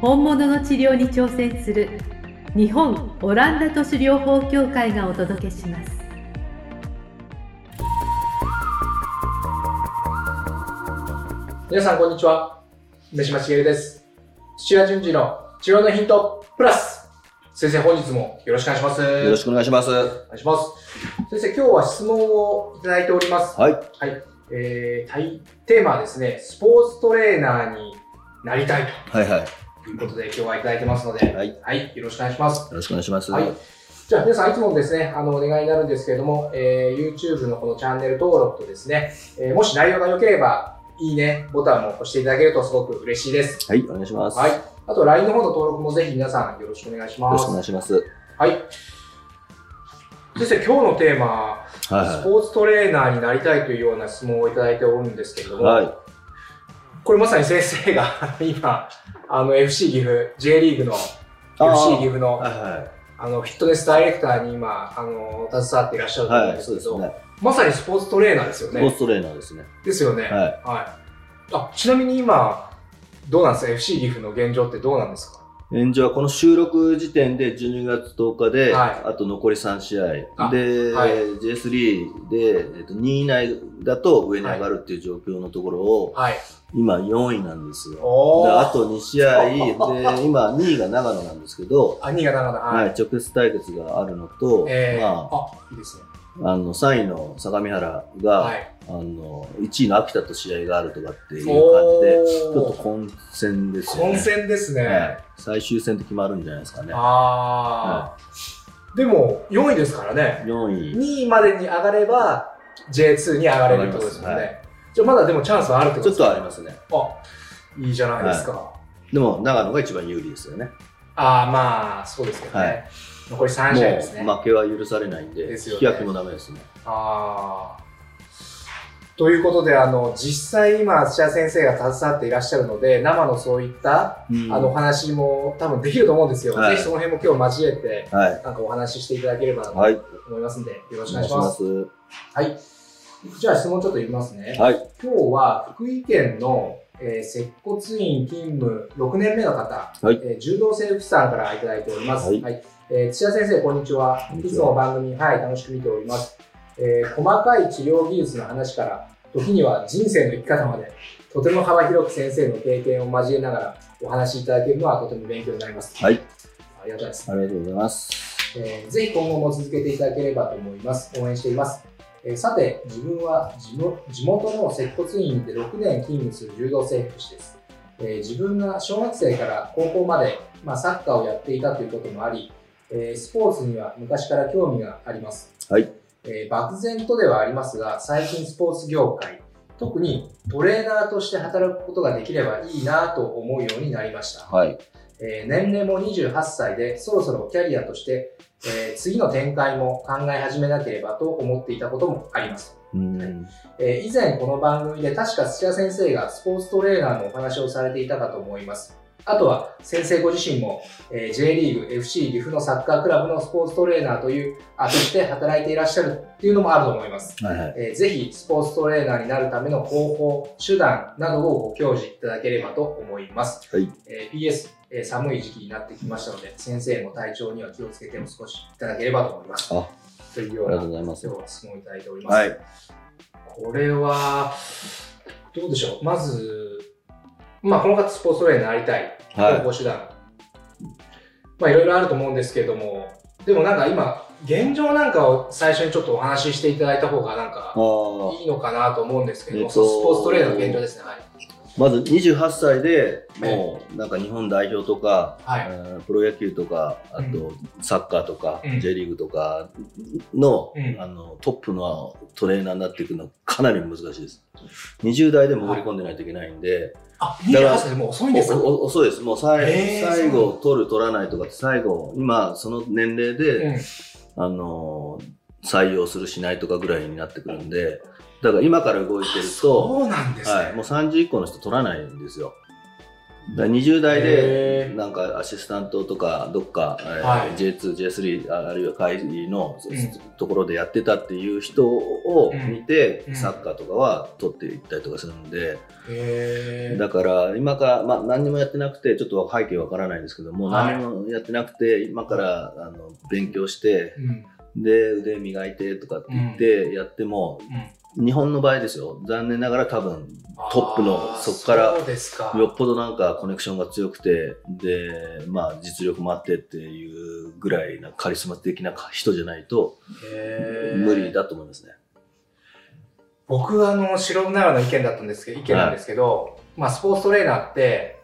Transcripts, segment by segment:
本物の治療に挑戦する日本オランダ都市療法協会がお届けします。皆さんこんにちは。梅島茂です。土屋順次の治療のヒントプラス。先生本日もよろしくお願いします。よろしくお願いします。お願いします。先生今日は質問をいただいております。はい。はい。えー、テーマはですねスポーツトレーナーになりたいはいはい。よということで今日はいただいてますのではいはい、よろしくお願いしますろしくお願いします。はい。じゃあ皆さんいつもですね、あの、お願いになるんですけれども、えー YouTube のこのチャンネル登録とですね、えーもし内容が良ければ、いいねボタンも押していただけるとすごく嬉しいです。はい、お願いします。はいよ。あと LINE の方の登録もぜひ皆さんよろしくお願いしますろしくお。願いします。はい。先生、今日のテーマ、はスポーツトレーナーになりたいというような質問をいただいておるんですけれども、いはい。はい。これまさに先生が今、あの FC 岐阜、J リーグの FC 岐阜のはいはあのフィットネスダイレクターに今、あの、携わっていらっしゃるい。と思うんはい、ですけど、そうですね。まさにスポーツトレーナーですよね。スポーツトレーナーですね。ですよね。はい。はい。あ、ちなみに今、どうなんですか ?FC 岐阜の現状ってどうなんですか？現状はこの収録時点で12月10日で、はいあと残り3試合。あで、はい J3 で、えっと、2位以内だと上に上がるっていう状況のところを、はい。今4位なんですよ。あと2試合、で、今2位が長野なんですけど、あ、新潟なんだ。は、はいい。直接対決があるのと、えー、まあ、あ、いいですね。あの、3位の相模原が、はい。あの、1位の秋田と試合があるとかっていう感じで、ちょっと混戦ですよね。混戦ですね。はい最終戦で決まるんじゃないですかね。あー。でも、4位ですからね。4位。2位までに上がれば、J2 に上がれるってことですもんね。上がりまじゃあまだでもチャンスはあるってことちょっですかとありますね。あ、いいじゃないですか。でも、長野が一番有利ですよね。ああ、まあ、そうですけどね。はい残り3試合ですね。もう負けは許されないんで、ですよね引き分けもダメですね。ああ。ということで、あの、実際今、土屋先生が携わっていらっしゃるので、生のそういった、うんあの、お話も多分できると思うんですよ。はいぜひその辺も今日交えて、はい。なんかお話ししていただければなとはい。思いますんで、よろしくおお願いしま。ますす。はい。じゃあ質問ちょっと言いますね。はい。今日は福井県の、えー接骨院勤務6年目の方、はいえー柔道整復師さんからいただいております。はいえー土屋先生。こんにちはいつも番組、はい、楽しく見ております。えー細かい治療技術の話から、時には人生の生き方まで、とても幅広く先生の経験を交えながらお話しいただけるのはとても勉強になります。はい。ありがとうございます。ありがとうございます。えーぜひ今後も続けていただければと思います。応援しています。えーさて、自分は地元地元の接骨院で6年勤務する柔道整復師です。えー自分が小学生から高校まで、まあ、サッカーをやっていたということもあり、えースポーツには昔から興味があります。はい。えー漠然とではありますが、最近スポーツ業界、特にトレーナーとして働くことができればいいなと思うようになりました。はい。えー年齢も28歳でそろそろキャリアとして、えー次の展開も考え始めなければと思っていたこともあります。うん。えー以前この番組で確か土屋先生がスポーツトレーナーのお話をされていたかと思います。あとは先生ご自身も、えー J リーグ FC 岐阜のサッカークラブのスポーツトレーナーという、あとして働いていらっしゃるっていうのもあると思います。はいはい。えーぜひスポーツトレーナーになるための方法、手段などをご教示いただければと思います。はい。えー PS、えー寒い時期になってきましたので、先生も体調には気をつけてお少しいただければと思います。あというような、ありがとうございます今日は質問いただいております。はい。これは、どうでしょう。まず、まあ、この方スポーツトレーナーになりたい。はい方法手段。まあ、いろいろあると思うんですけれども、でもなんか今、現状なんかを最初にちょっとお話ししていただいた方がなんか。いいのかなと思うんですけども、えっとスポーツトレーナーの現状ですね。はい。まず28歳でもうなんか日本代表とか、はいえープロ野球とかあとサッカーとか、うん J リーグとかの,、うんあのトップのトレーナーになっていくのはかなり難しいです20代で潜り込んでないといけないんで、あ、だから28歳でもう遅いんですか遅いですもうさいへー最後取る取らないとかって最後今その年齢で、うんあの採用するしないとかぐらいになってくるんでだから今から動いてるとそうなんですね。はい、もう30以降の人取らないんですよ。だから20代でなんかアシスタントとかどっか、えーはい。J2、J3 ああるいは会のうん。ところでやってたっていう人を見て、うん。サッカーとかは取っていったりとかするんで、へー。だから今から、まあ、何にもやってなくてちょっと背景わからないんですけども、はい。何もやってなくて今からあの勉強してうん。で腕磨いてとかって言ってやっても、うん日本の場合ですよ残念ながら多分トップのそこから。よっぽどなんかコネクションが強くて、で、まあ実力もあってっていうぐらいなカリスマ的な人じゃないと無理だと思いますね。僕はあの、素人ながらの意見だったんですけど、意見なんですけど、まあスポーツトレーナーって、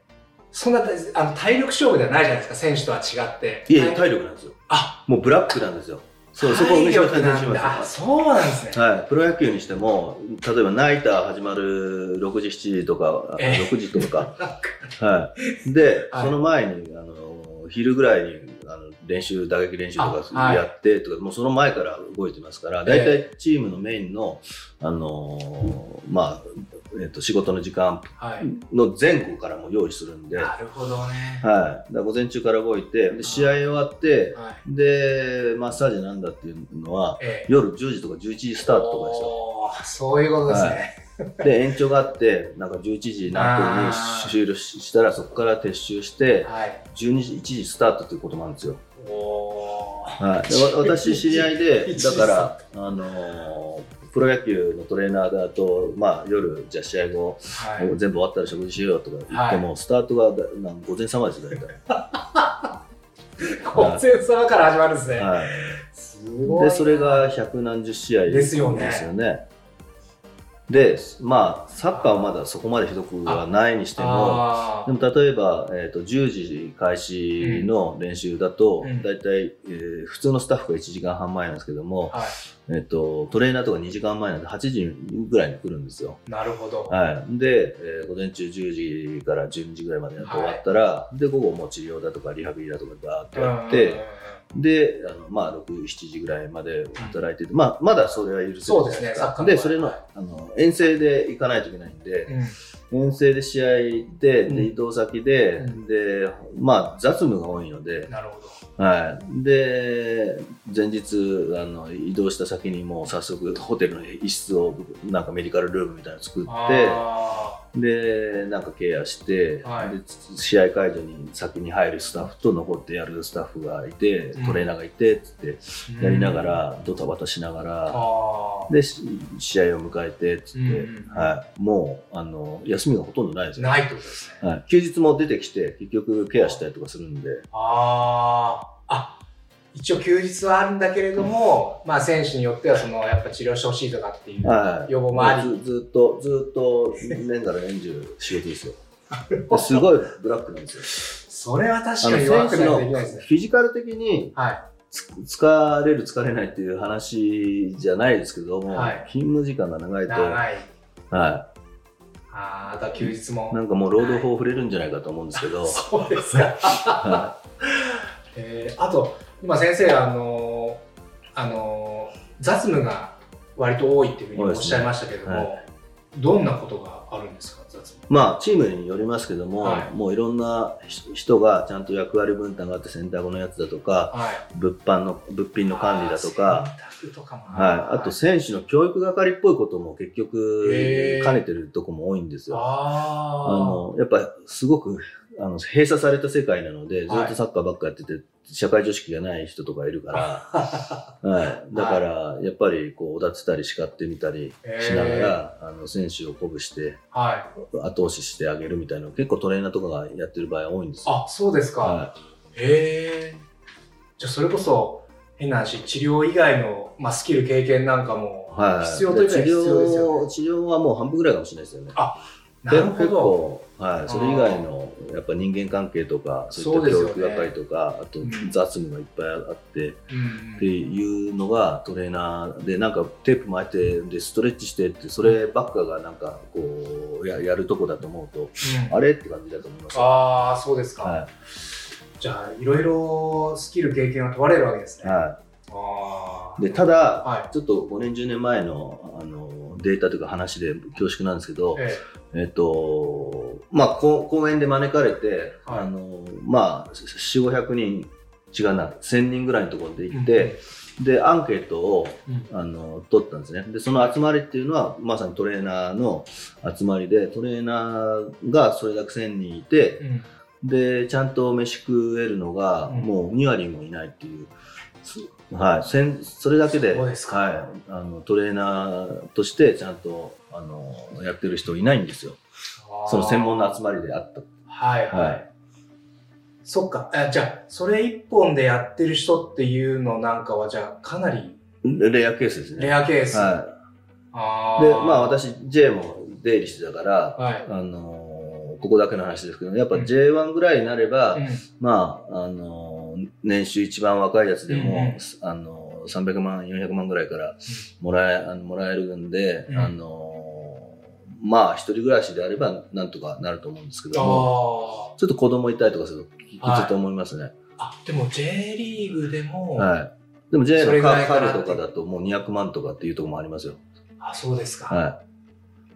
そんなあの体力勝負ではないじゃないですか、選手とは違って。いえいえ、はい体力なんですよ。あ、もうブラックなんですよ。そう、そこをしまあ、す。そうなんですね。はい、プロ野球にしても、例えばナイター始まる6時、7時とか、ええ。6時と か、はい。で、はい。その前に、あの、昼ぐらいに、あの、練習、打撃練習とかやってとか、もうその前から動いてますから、大体チームのメインの、あのーまあ、えっ、と、仕事の時間はい。の前後からも用意するんで、はい。なるほどね。だから午前中から動いて、で試合終わって、はい。で、マッサージなんだっていうのは、ええ夜10時とか11時スタートとかですよ。そういうことですね。で、延長があって、なんか11時何分に終了したら、そこから撤収して、はい。12時、1時スタートということもあるんですよ。はい、私、知り合いで、1時だから、あのープロ野球のトレーナーだと、まあ、夜、じゃあ試合後、はい。全部終わったら食事しようとか言っても、スタートがだなん午前様ですよ、大体。ご先様から始まるんですね。はい、すごいな。で、それが百何十試合ですよねですよね。で、まあ、サッカーはまだそこまでひどくはないにしても、でも例えば、えー、と10時開始の練習だと、うん大体、えー普通のスタッフが1時間半前なんですけども、はえー、とトレーナーとか2時間前なんで8時ぐらいに来るんですよ。い。なるほど。はい、で、えー午前中10時から12時ぐらいまでやって終わったら、で午後もう治療だとかリハビリだとかバーってやって、であの、まあ、6、7時ぐらいまで働いてて、まあ、まだそれは許せるじゃないそうですねサッカーの場合。で、それのはいあの遠征で行かないといけないんで、うん。遠征で試合で、うん。で移動先で、うん。で、まあ、雑務が多いので、なるほはい。で、前日、あの、移動した先にもう早速、ホテルの一室を、なんかメディカルルームみたいなの作ど。って、あで、なんかケアして、はいで試合会場に先に入るスタッフと残ってやるスタッフがいて、うんトレーナーがいて、つって、ーやりなが。ら、ドタバタしながら、あで、し試合を迎えて、つって、うんはい。もう、あの、休みがほとんどないですあ。よ。ないってことですね。はい、休日も出てきて、結局ケアしたりとかするんで、ああ。あ、一応休日はあるんだけれども、まあ選手によってはそのやっぱ治療してほしいとかっていうはい、予防もあり。ずずっと、ずっと年がら年中仕事ですよ。すごいブラックなんですよ。それは確かに弱くないといけないですね。フィジカル的にはい。つ疲れる疲れないっていう話じゃないですけども、はい勤務時間が長いと、長い。はああ、あとは休日もい、。なんかもう労働法触れるんじゃないかと思うんですけど、そうですか。はえーあと、今先生、あのーあのー雑務が割と多いっていうふうにおっしゃいましたけども、ねはどんなことがあるんですか、雑務？まあチームによりますけども、はい。もういろんな人がちゃんと役割分担があって洗濯のやつだとかはい。物販の物品の管理だとか、とかもはい、あと選手の教育係っぽいことも結局兼ねてるとこも多いんですよ。ああのやっぱすごくあの閉鎖された世界なのでずっとサッカーばっかやってて、社会常識がない人とかいるから、あ。はい、だからやっぱりこうおだてたり叱ってみたりしながへら、あの選手を鼓舞してはい。後押ししてあげるみたいなの結構トレーナーとかがやってる場合多いんですよ。あ、そうですか。はへえ。じゃあそれこそ、変な話、治療以外の、まあ、スキル、経験なんかもいはい、必要というか治必要ですよね療治療はもう半分ぐらいかもしれないですよね。なるほ結ど。構、はい、それ以外のやっぱ人間関係とかそういった教育係とか、あとうん。雑務がいっぱいあって、うんっていうのがトレーナーでなんかテープ巻いてでストレッチしてってそればっかがなんかこうややるとこだと思うとうん。あれって感じだと思います。よああ、そうですか。はじゃあ、いろいろスキル、経験を問われるわけですね。い。はあい、でただはちょっと5年10年前のあのデータというか話で恐縮なんですけどい。、ええっとまあこ公演で招かれて、はい。あのまあ4500人違うな1000人ぐらいのところでえ行って、でアンケートをうん。あの取ったんですね。でその集まりっていうのはまさにトレーナーの集まりでトレーナーがそれだけ1000人いてうん。でちゃんと飯食えるのがうん。もう2割もいないっていう、すはい、それだけではい、あのトレーナーとしてちゃんとあのやってる人いないんですよ。その専門の集まりであった。はいはい。はい。そっか。あじゃあ、それ一本でやってる人っていうのなんかは、じゃあ、かなりレアケースですね。レアケース。はあい、でまあ、私 J も出入りしてたからはい。あのーここだけの話ですけど、やっぱ J1 ぐらいになれば、うん。まあ、あのー年収一番若いやつでも、うんあのー300万、400万ぐらいからもらえ、あのもらえるんで、うん。あのーまあ、一人暮らしであればなんとかなると思うんですけども、あちょっと子供いたりとかするときはいついと思いますね。あ。あ、でも J リーグでも、はい。でも J それのぐらいかなカールとかだともう200万とかっていうところもありますよ。あ、そうですか。は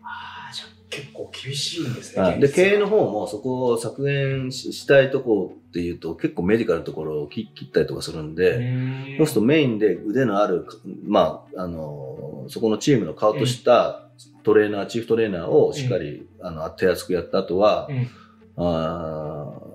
ああ、じゃあ結構厳しいんですい。ね。はい、で、経営の方もそこを削減ししたいとこっていうと結構メディカルのところを切切ったりとかするんうで、そうするとメインで腕のある、まあ、あの、そこのチームの顔としたトレーナー、チーフトレーナーをしっかり、あの、手厚くやった後は、うんあー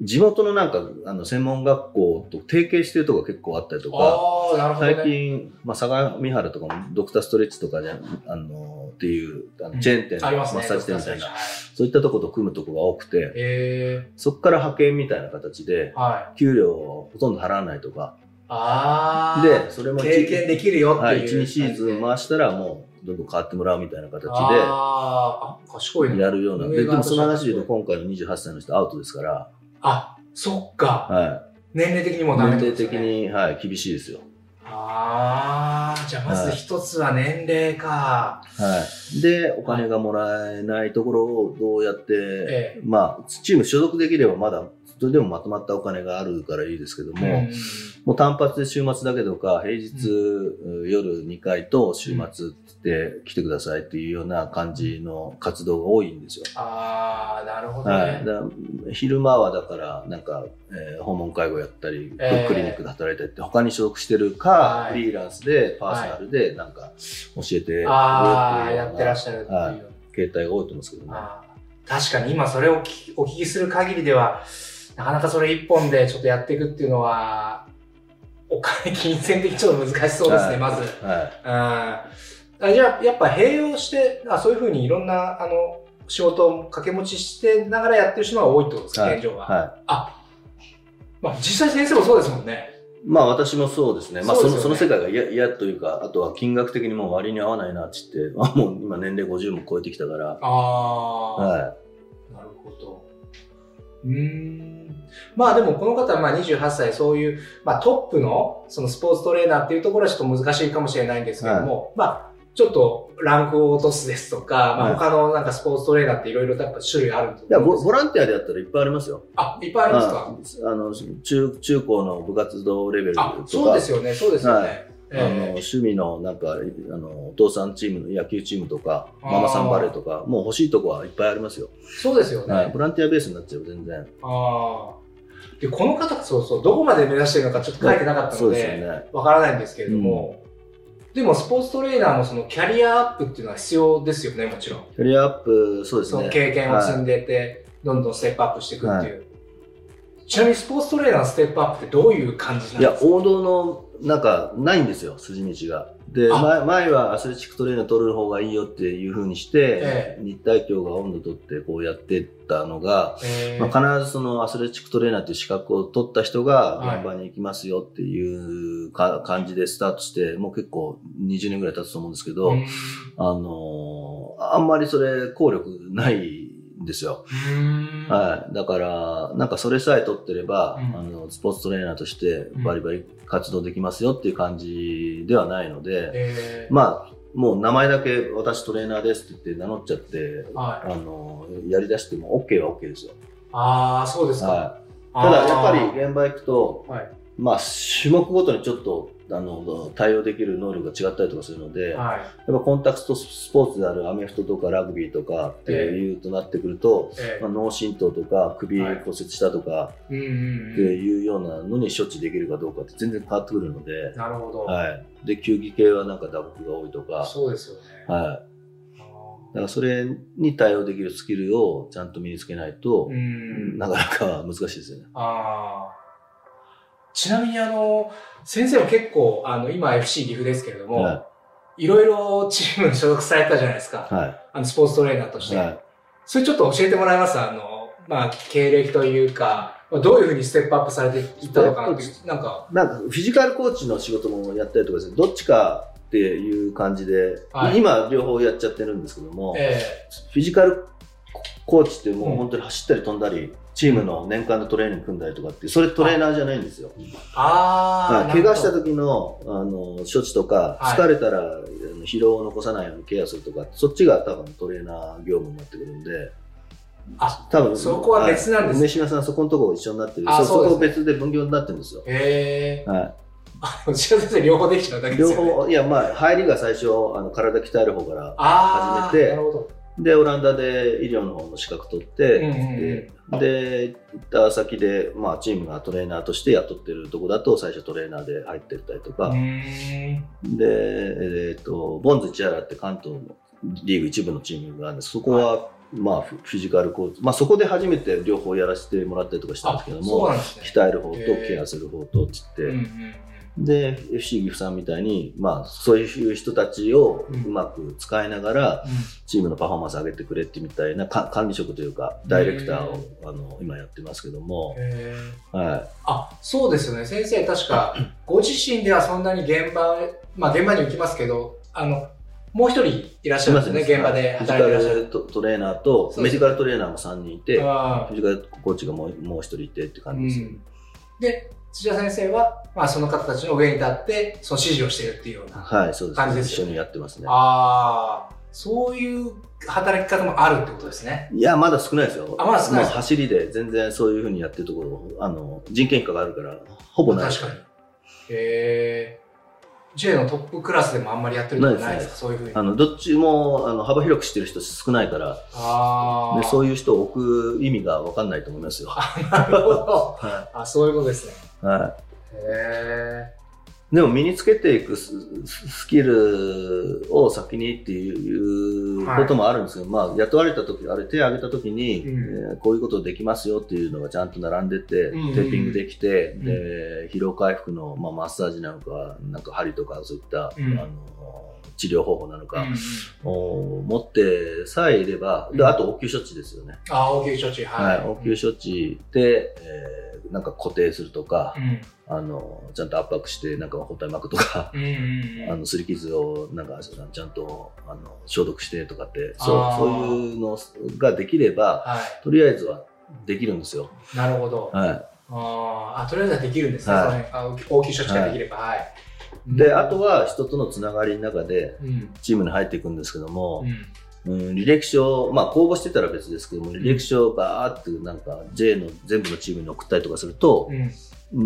地元のなんか、あの、専門学校と提携してるとこが結構あったりとか、ね。最近、まあ、相模原とかもドクターストレッチとかじゃ、あの、っていう、あのチェーン店のマありますね。ッサージ店みたいな、はいそういったとこと組むとこが多くて、えそこから派遣みたいな形でー、、はい。給料をほとんど払わないとか、ああ。で、それも経験できるよってはい、いう。1、2シーズン回したらもう、どんどん変わってもらうみたいな形で、ね。やるような。で、でもその話で言うと、今回の28歳の人アウトですから、あ、そっか。は年齢的にい。もダメね。齢的に、はい、厳しいですよ。ああ、じゃあまず一つは年齢か。はい。で、お金がもらえないところをどうやって、ええ。まあ、チーム所属できればまだ、それでもまとまったお金があるからいいですけども、うんもう単発で週末だけとか、平日、夜2回と週末で来てくださいっていうような感じの活動が多いんですよ。ああ、なるほどね。はい。昼間はだから、なんか、えー訪問介護やったり、えークリニックで働いたりって、他に所属してるか、はいフリーランスで、パーソナルで、なんか、教えてるっていやってらっしゃるっていう。はい形態が多いと思うんですけどね。確かに今それをお聞きする限りでは、なかなかそれ一本でちょっとやっていくっていうのは、お金、金銭的にちょっと難しそうですね、はいまず。はい。あーあじゃあ、やっぱ併用して、あそういうふうにいろんな、あの、仕事を掛け持ちしてながらやってる人が多いってことですか、はい現状は。はい。あ、まあ実際先生もそうですもんね。まあ私もそうですね。まあそのねその世界が嫌嫌というか、あとは金額的にもう割に合わないなって言って、あもう今年齢50も超えてきたから、ああ、はなるほど。うーん。まあでもこの方はまあ28歳そういう、まあ、トップのそのスポーツトレーナーっていうところはちょっと難しいかもしれないんですけども、まあちょっとランクを落とすですとか、まあ、はい。他のなんかスポーツトレーナーっていろいろ種類あるとい。いや思うんですボボランティアでやったらいっぱいありますよ。あ、いっぱいありますか？ああの中中高の部活動レベルとか。あ、そうですよね、そうですよね。はい。えあのえ趣味のなんかあのお父さんチームの野球チームとかママさんバレーとかもう欲しいとこはいっぱいありますよ、そうですよね。はい、ボランティアベースになっちゃう全然。ああ。で、この方、そうそう、どこまで目指してるのかちょっと書いてなかったので、ですよね。わからないんですけれども、でもスポーツトレーナーのそのキャリアアップっていうのは必要ですよね、もちろん。キャリアアップそうですそのね経験を積んでて、どんどんステップアップしていくっていう。ちなみにスポーツトレーナーのステップアップってどういう感じなんいやですか？王道のなんかないんですよ筋道がであ。前前はアスレチックトレーナー取る方がいいよっていうふうにして、え日体協が音頭取ってこうやってったのが、えーまあ、必ずそのアスレチックトレーナーっていう資格を取った人がはい。現場に行きますよっていうか感じでスタートして、もう結構20年ぐらい経つと思うんですけど、うん。あのーあんまりそれ効力ないんですよ。うんはい。だから、なんかそれさえ取ってれば、うんあの、スポーツトレーナーとしてバリバリ活動できますよっていう感じではないので、えーまあ、もう名前だけ私トレーナーですって言って名乗っちゃって、はいあの、やり出しても OK は OK ですよ。ああ、そうですか。はい。ただ、やっぱり現場行くと、はい。まあ、種目ごとにちょっと、あの、対応できる能力が違ったりとかするので、やっはい。ぱコンタクトスポーツであるアメフトとかラグビーとかっていうとなってくると、えまあ、脳震盪とか首はい骨折したとかってうん。いうようなのに処置できるかどうかって全然変わってくるので、なるほど。はい。で、球技系はなんか打撲が多いとか、そうですよね。はい。あだからそれに対応できるスキルをちゃんと身につけないと。なかなか難しいですよね。ああ。ちなみにあの、先生は結構、あの、今 FC 岐阜ですけれども、はいろいろチームに所属されたじゃないですか。い。はあの、スポーツトレーナーとしい。て。はい。それちょっと教えてもらえます？あの、まあ、経歴というか、まあどういうふうにステップアップされていったのかなってなんか、なんかフィジカルコーチの仕事もやったりとかですね、どっちかっていう感じで、はい今両方やっちゃってるんですけども、えフィジカルコーチってもうんう本当に走ったり飛んだり、チームの年間のトレーニング組んだりとかってそれトレーナーじゃないんですよ。えああ、はい。怪我したと時のあの処置とか、はい。疲れたら疲労を残さないようにケアするとか、そっちが多分トレーナー業務になってくるんで、あ、多分そこは別なんですね。はい。梅島さん、そこのところ一緒になってる、あそそこ別で分業になってるんですよ。へえはあ、内田先生両方できちゃうだけい、両ですよね。方、いや、まあ、入りが最初、あの体鍛える方から始めてなるほど。で、オランダで医療の方の資格取って、で、行った先で、まあ、チームがトレーナーとして雇ってるとこだと、最初トレーナーで入ってったりとか、で、えっ、と、ボンズ・チアラって関東のリーグ一部のチームがあるんです。そこは、まあ、フフィジカルコーチ、まあ、そこで初めて両方やらせてもらったりとかしたんですけども、ね。鍛える方とケアする方とって言って、うんうんで、FC 岐阜さんみたいに、まあ、そういう人たちをうまく使いながら、うん。チームのパフォーマンス上げてくれってみたいなか管理職というか、ダイレクターをあの今やってますけども、はあ、そうですよね。先生、確か、ご自身ではそんなに現場へ、まあ現場に行きますけど、あの、もう一人いらっい。しゃるんですね、現場でフィジカ働いていらっしゃる。ルトトレーナーとメディカルトレーナーも3人いて、フあィジカルコーチがもうもう一人いてってー感じですよ。うん。で、土田先生は、まあその方たちの上に立って、その指示をしているっていうような。はい、そうです感じですよね一緒にやってますね。ああ、そういう働き方もあるってことですね。いや、まだ少ないですよ。あまだ少ないです走りで全然そういうふうにやってるところ、あの、人件費があるから、ほぼない。確かに。へえ。J のトップクラスでもあんまりやってるないですか？そういうふうに。あの、どっちも、あの、幅広く知ってる人少ないから、ああ。でそういう人を置く意味が分かんないと思いますよ。なるほど。はあ、そういうことですね。い。はへい。でも身につけていくススキルを先にっていうこともあるんですけど、まあ雇われた時、あれ手を挙げた時に、うんえーこういうことできますよっていうのがちゃんと並んでて、うんテーピングできて、うんで疲労回復の、まあ、マッサージなのか、なんか針とかそういった、うんあの治療方法なのえ。か、うんを持ってさえいれば、であと応急処置ですよね。あ、応急処置。は。はいい、応急処置で、えーなんか固定するとか、うん。あのちゃんと圧迫してなんか包帯巻くとか、うんうんうん。あの擦り傷をなんかちゃんとあの消毒してとかってそうそういうのができればはとりあえずはできるんですよ。い。なるほど。はい、あとりあえずはできるんですね。はいあ応急処置ができれば。はい。であとは人とのつながりの中でうん。チームに入っていくんですけどもう、ん。うん、履歴書、まあ、公募してたら別ですけども履歴書をバーってなんか J の全部のチームに送ったりとかすると、うん。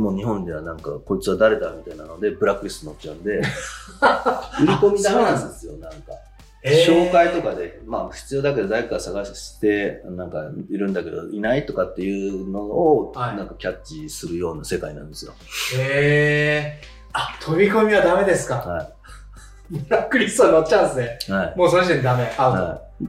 もう日本ではなんかこいつは誰だみたいなのでブラックリストに乗っちゃうんで 売り込みダメなんですよなんか。紹介とかで、まあ必要だけど誰か探して、なんかいるんだけどいないとかっていうのを、はいなんかキャッチするような世界なんですよ。へえ。あ、飛び込みはダメですか？はブラックリストに乗っちゃうんですね。い。はい。もうその時点でダメ。アウト。はい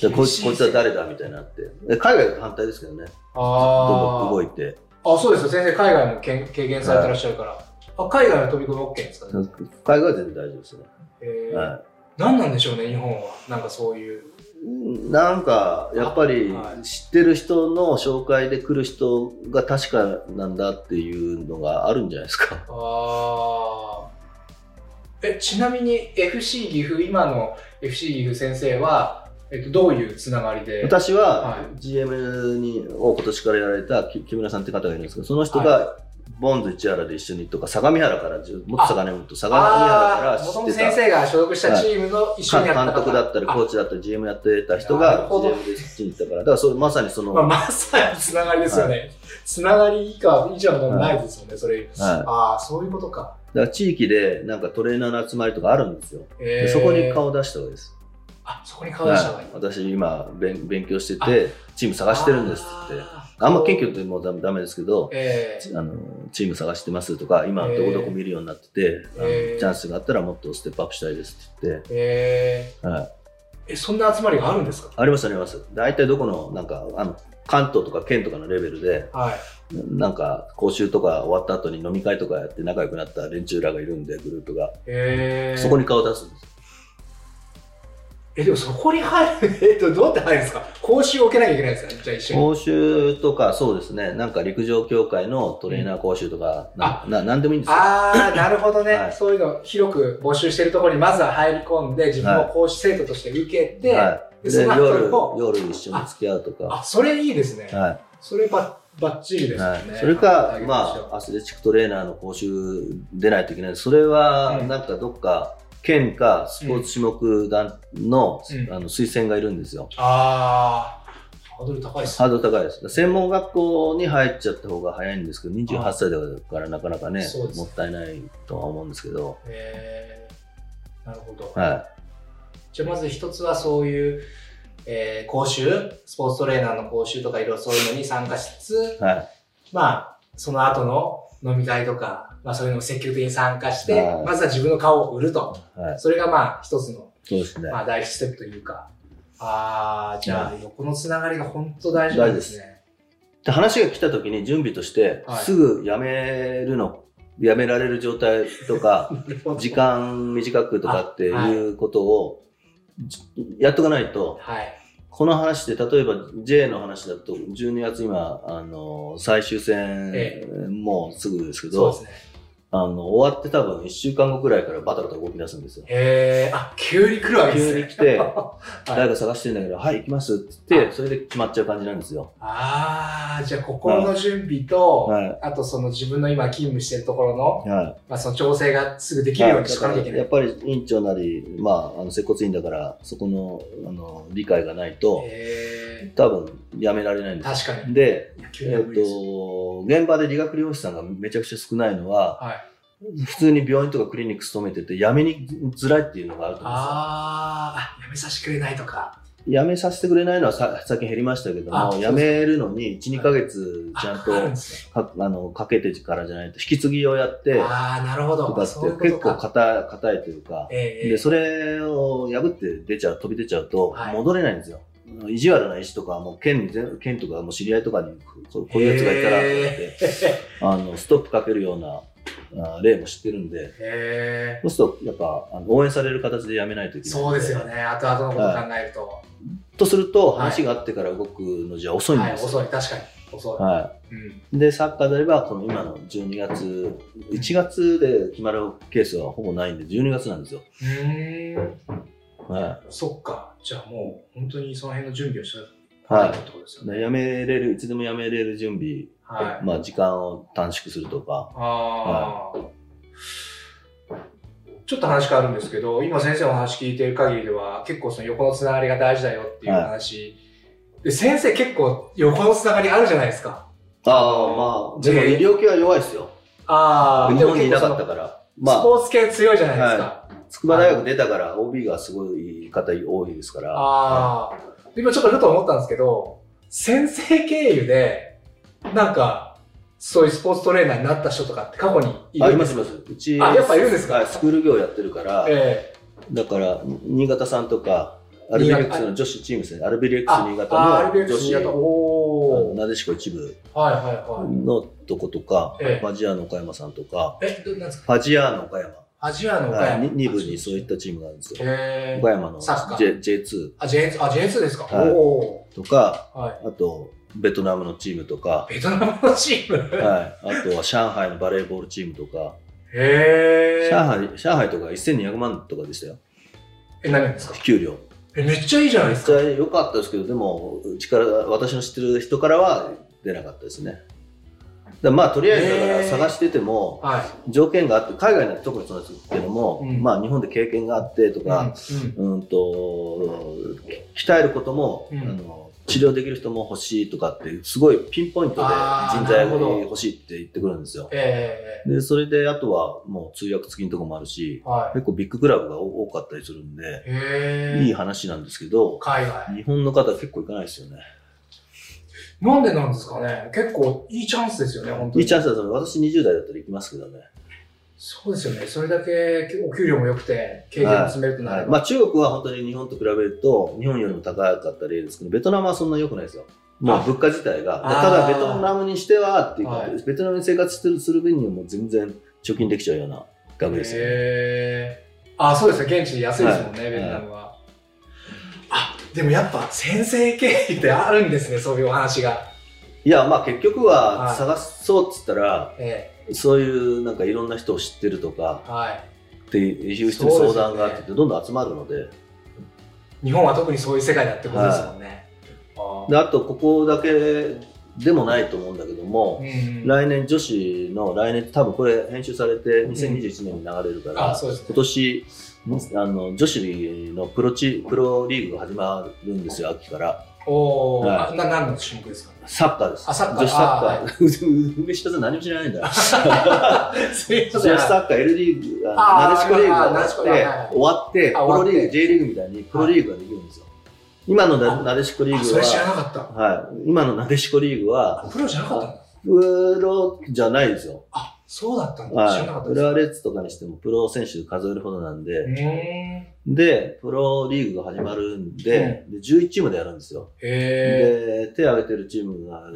でこいつこいつは誰だ？みたいになって。で海外は反対ですけどね。どんどんあ動いて。あ。あ、そうですよ。先生、海外もけん経験されてらっしゃるから。あ、海外の飛び込み OK ですかね？海外は全然大丈夫ですね。へえ。は何なんでしょうね、日本は。なんかそういう。い。なんか、やっぱりはい知ってる人の紹介で来る人が確かなんだっていうのがあるんじゃないですか。ああ。え、ちなみに FC 岐阜、今の FC 岐阜先生は、えっと、どういうつながりで？私はは GM にを今年からやられた木木村さんって方がいるんですけど、その人がボンズ市原で一緒にとか、相模原から、ずもっと坂根本、相模原から知ってた。先生が所属したチームの一緒にやった監督だったり、コーチだったり、GM やってた人が GM でそっちに行ったから、だからそれまさにその、まあ、まさにつながりですよね。つながり以下以上のないですよね、それ。ああ、そういうことか。だから地域でなんかトレーナーの集まりとかあるんですよ。えでそこに顔を出した方がいいです。あ、そこに顔出した方がいい。はい。私今勉勉強してて、チーム探してるんですって。あんま謙虚ってもうダメですけど、えあのチーム探してますとか、今どこどこ見るようになってて、あのえーチャンスがあったらもっとステップアップしたいですって言っー、えて、はい、ー、え、そんな集まりがあるんですか？ありますあります。大体どこの、なんか、あの、関東とか県とかのレベルで、はい。なんか講習とか終わった後に飲み会とかやって仲良くなった連中らがいるんで、グループが。えー、そこに顔を出すんです。え、でもそこに入る、えっと、どうやって入るんですか？講習を受けなきゃいけないんですか？じゃあ一緒に。講習とか、そうですね、なんか陸上協会のトレーナー講習とか、なななんでもいいんですよ。ああ、なるほどね、はいそういうの広く募集してるところにまずは入り込んで、自分を講師生徒として受けて、はい、で夜の夜一緒に付き合うとか。あ、それいいですね。はそればばっちりでいすよね。はい、それかあ、まあ、アスレチックトレーナーの講習出ないといけないそれは、うんなんかどっか、県かスポーツ種目団の,、うんあの推薦がいるんですよ。あー、ハードル高いですハードル高いです。専門学校に入っちゃった方が早いんですけど、28あ歳だからなかなかねそうで、すもったいないとは思うんですけど、へーなるほど。はじゃあまず一つはそういう、えー講習、スポーツトレーナーの講習とかいろいろそういうのに参加しつつい。、はい。まあ、その後の飲み会とか、まあそういうのを積極的に参加して、はいまずは自分の顔を売ると。はい。それがまあ一つの、そうですね。まあ第一ステップというか。ああ、じゃあ横のつながりが本当大事なんですね。で話が来た時に準備として、はいすぐ辞めるの、辞められる状態とか、時間短くとかっていうことを、じやっとかないと、はい。この話で、例えば J の話だと、12月今、あの、最終戦、えもうすぐですけど、ね。あの、終わって多分1週間後くらいからバタバタ動き出すんですよ。へえ、あ、急に来るわけですね。急に来て はい誰か探してんだけど、はい、行きますって言って、それで決まっちゃう感じなんですよ。ああ、じゃあ心の準備と、はいあとその自分の今勤務してるところの、はい。まあその調整がすぐできるようにしとかなきゃいけない。やっぱり院長なり、まあ、あの接骨院だから、そこのあの理解がないと、へ多分やめられないんえ、です確かに。で、えっ、に無理ですと、現場で理学療法士さんがめちゃくちゃ少ないのは、はい。普通に病院とかクリニック勤めてて、辞めにづらいっていうのがあると思うんですよ。あーあ、やめさせてくれないとか。辞めさせてくれないのはさ最近減りましたけども、あそうです辞めるのに1、2ヶ月ちゃんとあかあのかけてからじゃないと、引き継ぎをやって、ああ、なるほど。とかって結構。硬い硬いというか、ええで、それを破って出ちゃう、飛び出ちゃうとはい戻れないんですよ。意地悪な医師とか、もう県県とかもう知り合いとかに、こういうやつがいたらとって、あの、ストップかけるような あ例も知ってるんで。そうすると、やっぱ、あの応援される形でやめないといけないん。そうですよね。後々のことを考えると。とすると、はい話があってから動くのじゃ遅いんはい、ですよ。遅い。確かに。遅い。はうん。い。で、サッカーであれば、この今の12月、1月で決まるケースはほぼないんで、12月なんですよ。はそっか。じゃあもう、本当にその辺の準備をしい。たはいってことですよい。ね。でやめれる、いつでもやめれる準備、はい。まあ、時間を短縮するとか、ああ、ちょっと話変わるんですけど、今先生のお話聞いている限りでは、結構その横のつながりが大事だよっていう話。で先生結構横のつながりあるじゃないですか。ああ、まあ、でもで医療系は弱いですよ。ああ、日本にいなかったかから。まあ、スポーツ系強いじゃないですか。筑波大学出たから OB がすごい方多いですから。ああ、今ちょっとふと思ったんですけど、先生経由で、なんか、そういうスポーツトレーナーになった人とかって過去にいあ、るんですか？いますいます。うち、あやっぱいるんですか？はいスクール業やってるから、えだから、新潟さんとか、アルビレックスの女子チームですね。アルビレックスあ新潟の女子、おー。なでしこ一部はいはいはい。のとことか、ええファジアーノ岡山さんとか、え、どなんですか？ファジアーノ岡山。アジアの岡はい、山。に二部にそういったチームがあるんですよ。岡山のサッカー J J2 あ、J2、あ、J2 ですか、はいおとか、ーはい。あと、ベトナムのチームとか、ベトナムのチーム？はい、あとは上海のバレーボールチームとか、へー上海、上海とか1200万とかでしたよ。え、何ですか？給料。え、めっちゃいいじゃないめっですか。ちゃ良かったですけど、でも、うちから、私の知ってる人からは出なかったですね。だまあ、とりあえずだから探してても、はい。条件があって、海外の特にそうですけども、うんまあ、日本で経験があってとか、うんうんと、鍛えることも、うんあの治療できる人も欲しいとかって、すごいピンポイントで人材が欲しいって言ってくるんですよ。えで、それで、あとはもう通訳付きのとこもあるしえ、はい。結構ビッグクラブが多かったりするんで、へえ。いい話なんですけど、海外。日本の方結構行かないですよね。なんでなんですかね結構いいチャンスですよね、本当に。いいチャンスだと思う私20代だったら行きますけどね。そうですよね。それだけお給料も良くて、経験も積めるとなれば。まあ中国は本当に日本と比べると、日本よりも高かった例ですけど、ベトナムはそんな良くないですよ。もう物価自体が。ただベトナムにしてはっていうか、はいベトナムに生活するする分にはもう全然貯金できちゃうような額ですよね。あ、そうですね。現地で安いですもんね、はいベトナムは。あ、でもやっぱ先生経緯ってあるんですね、そういうお話が。いや、まあ結局ははい探そうっつったら、えそういうなんかいろんな人を知ってるとかえ。はい。っていう人に相談があって、どんどん集まるので、日本は特にそういう世界だってことですもんね。あであとここだけでもないと思うんだけども、うん来年女子の来年多分これ編集されて2021年に流れるから、あ、そうですね今。年あの女子のプロチプロリーグが始まるんですよ秋から。おー、はい。あな何の種目ですか？サッカーです。あサッカー。女子サッカあー。梅下さん何も知らないんだ。女子サッカー L リーグなでしこリーグが終わって、はいはい終わってプロリーグ J リーグみたいにプロリーグができるんですよ。今のななでしこリーグあそれ知らは、なかった。はい、今のなでしこリーグはあプロじゃなかった。プロじゃないですよ。あ、そうだったんだ。知らなかはい、ったです。浦和レッズとかにしてもプロ選手数えるほどなんで。で、プロリーグが始まるんで、で11チームでやるんですよ。へで、手を挙げてるチームが、ん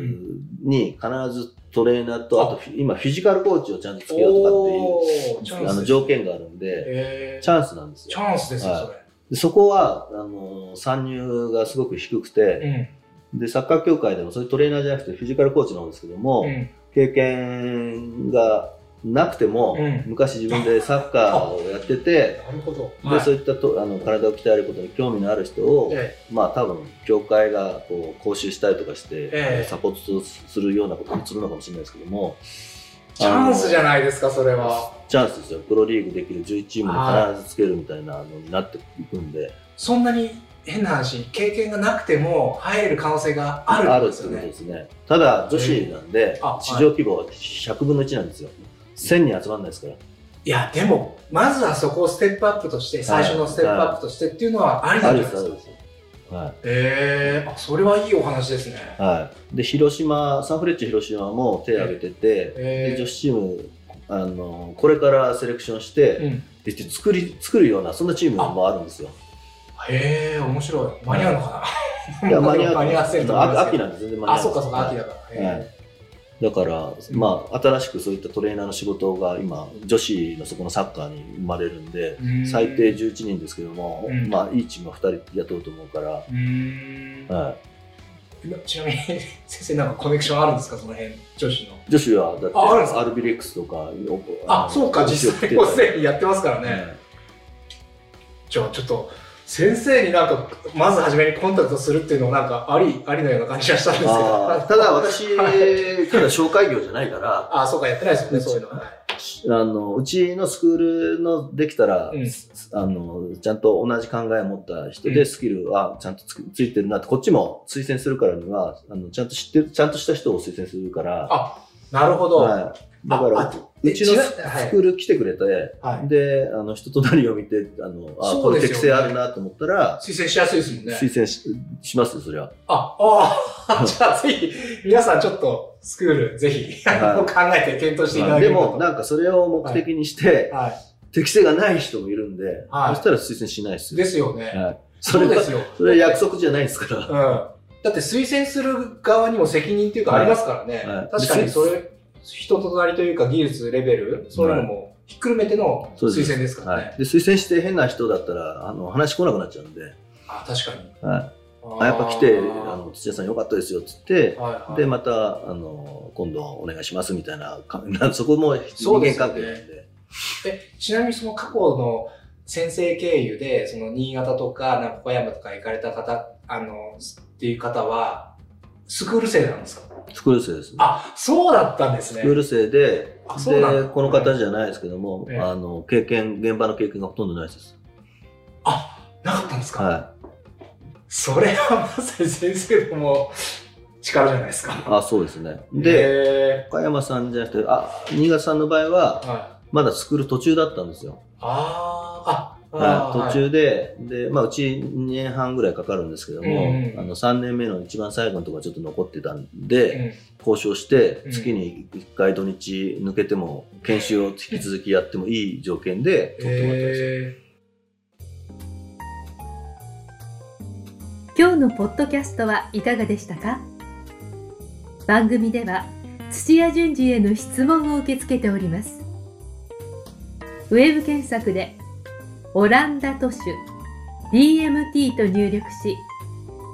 に必ずトレーナーと、あと今フィジカルコーチをちゃんとつけようとかっていう、あの条件があるんで、チャンスなんですチよ。ャンスですよ、はいそれ。でそこは、あの、参入がすごく低くて、で、サッカー協会でもそういうトレーナーじゃなくてフィジカルコーチなんですけども、うん。経験がなくても、うん。昔自分でサッカーをやってて、なるほど。でそういったとあの体を鍛えることに興味のある人を、えまあ多分協会がこう講習したりとかして、ええ。サポートするようなことにするのかもしれないですけどもえチャンスじゃいないですか、それは。チャンスですよ。プロリーグできる11チームに必ずつけるみたいなのになっていくんで、そんなに変な話、経験がなくても入れる可能性があるあってことるってですよね。ですねただ女子なんで、市場規模は100分の1なんですよ1000人集まらないですからいや、でも、まずはそこをステップアップとして、最初のステップアップとしてっていうのはありなんじゃないですか？はいへえあ、それはいいお話ですね。はい、で広島サンフレッチェ広島も手を挙げてて、えで女子チームあのこれからセレクションして、うん。で作り作るようなそんなチームもあるんですよ。へえ面白い。間に合うのかな、いや 間に合う。間に合わせると秋なんで全然間に合う。あ、そっかそっか、秋だから。はい。へだから、まあ、新しくそういったトレーナーの仕事が今女子のそこのサッカーに生まれるんで最低11人ですけども、うん。まあ、いいチームは2人雇うと思うから、はちなみに、先生なんかコネクションあるんですか、その辺、女子の。い、女子はだってアルビレックスとかあ、のそうか、実際もうすでにやってますからね。はい。じゃあ、ちょっと、先生になんか、まず初めにコンタクトするっていうのもなんか、あり、ありのような感じがしたんですけど。ただ私、はいただ紹介業じゃないから、あ、そうか、やってないですよね、そういうのは。はいあのうちのスクールのできたら、うんあのちゃんと同じ考えを持った人うんでスキルはちゃんとつくついてるなってこっちも推薦するからにはあのちゃんと知ってるちゃんとした人を推薦するから、あ、なるほど。はい、だからうちのスクール来てくれて、はいであの人となりを見てあのあこれ適性あるなと思ったら、推薦しやすいですもんね。推薦ししますよそりゃ。あ、ああ、じゃあぜひ、皆さんちょっとスクール、ぜひ、あの考えて検討していただけでればと。もなんかそれを目的にして、は適性がない人もいるんで、はいそしたら推薦しないですい。よ。ですよね。はい、それはそうですよ。それは約束じゃないですから。うん。だって推薦する側にも責任っていうかありますからね。はいはい確かにそれ、人となりというか技術レベル、そういうのもひっくるめての推薦ですか？らね。はい、で推薦して変な人だったらあの話来なくなっちゃうんで、あ、確かに。はい、あやっぱ来てああの土屋さんよかったですよっつって、ーはいはい、でまたあの今度お願いしますみたいな そこも人間関係なんで。えちなみにその過去の先生経由で、その新潟とか、なんか小山とか行かれた方、あの、っていう方は、スクール生なんですか？スクール生ですね。あ、そうだったんですね。スクール生で、で、この方じゃないですけども、ええあの、経験、現場の経験がほとんどないです。あ、なかったんですか？はそれはまさに先生のもう力じゃないですか。い。あ、そうですね。で、で、岡山さんじゃなくて、あ、新潟さんの場合は、はい。まだスクール途中だったんですよ。あーあ、はい、途中で、で、まあ、うち2年半ぐらいかかるんですけども、うんうんあの、3年目の一番最後のところがちょっと残ってたんはいで、うん。交渉してう、ん。月に1回土日抜けても、研修を引き続きやってもいい条件で取ってもらったんです。よ。へ今日のポッドキャストはいかがでしたか？番組では土屋順次への質問を受け付けております。ウェブ検索で「オランダ都市 DMT」と入力し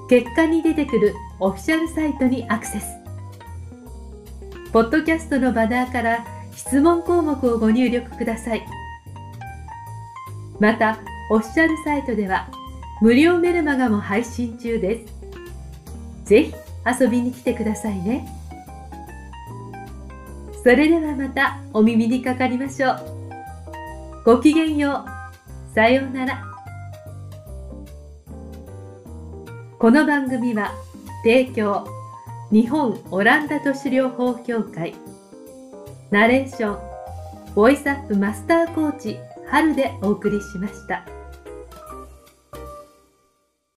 結果に出てくるオフィシャルサイトにアクセスポッドキャストのバナーから質問項目をご入力くださいまたオフィシャルサイトでは無料メルマガも配信中です。ぜひ遊びに来てくださいね。それではまたお耳にかかりましょう。ごきげんよう。さようなら。この番組は提供日本オランダ都市療法協会ナレーションボイスアップマスターコーチ春でお送りしました。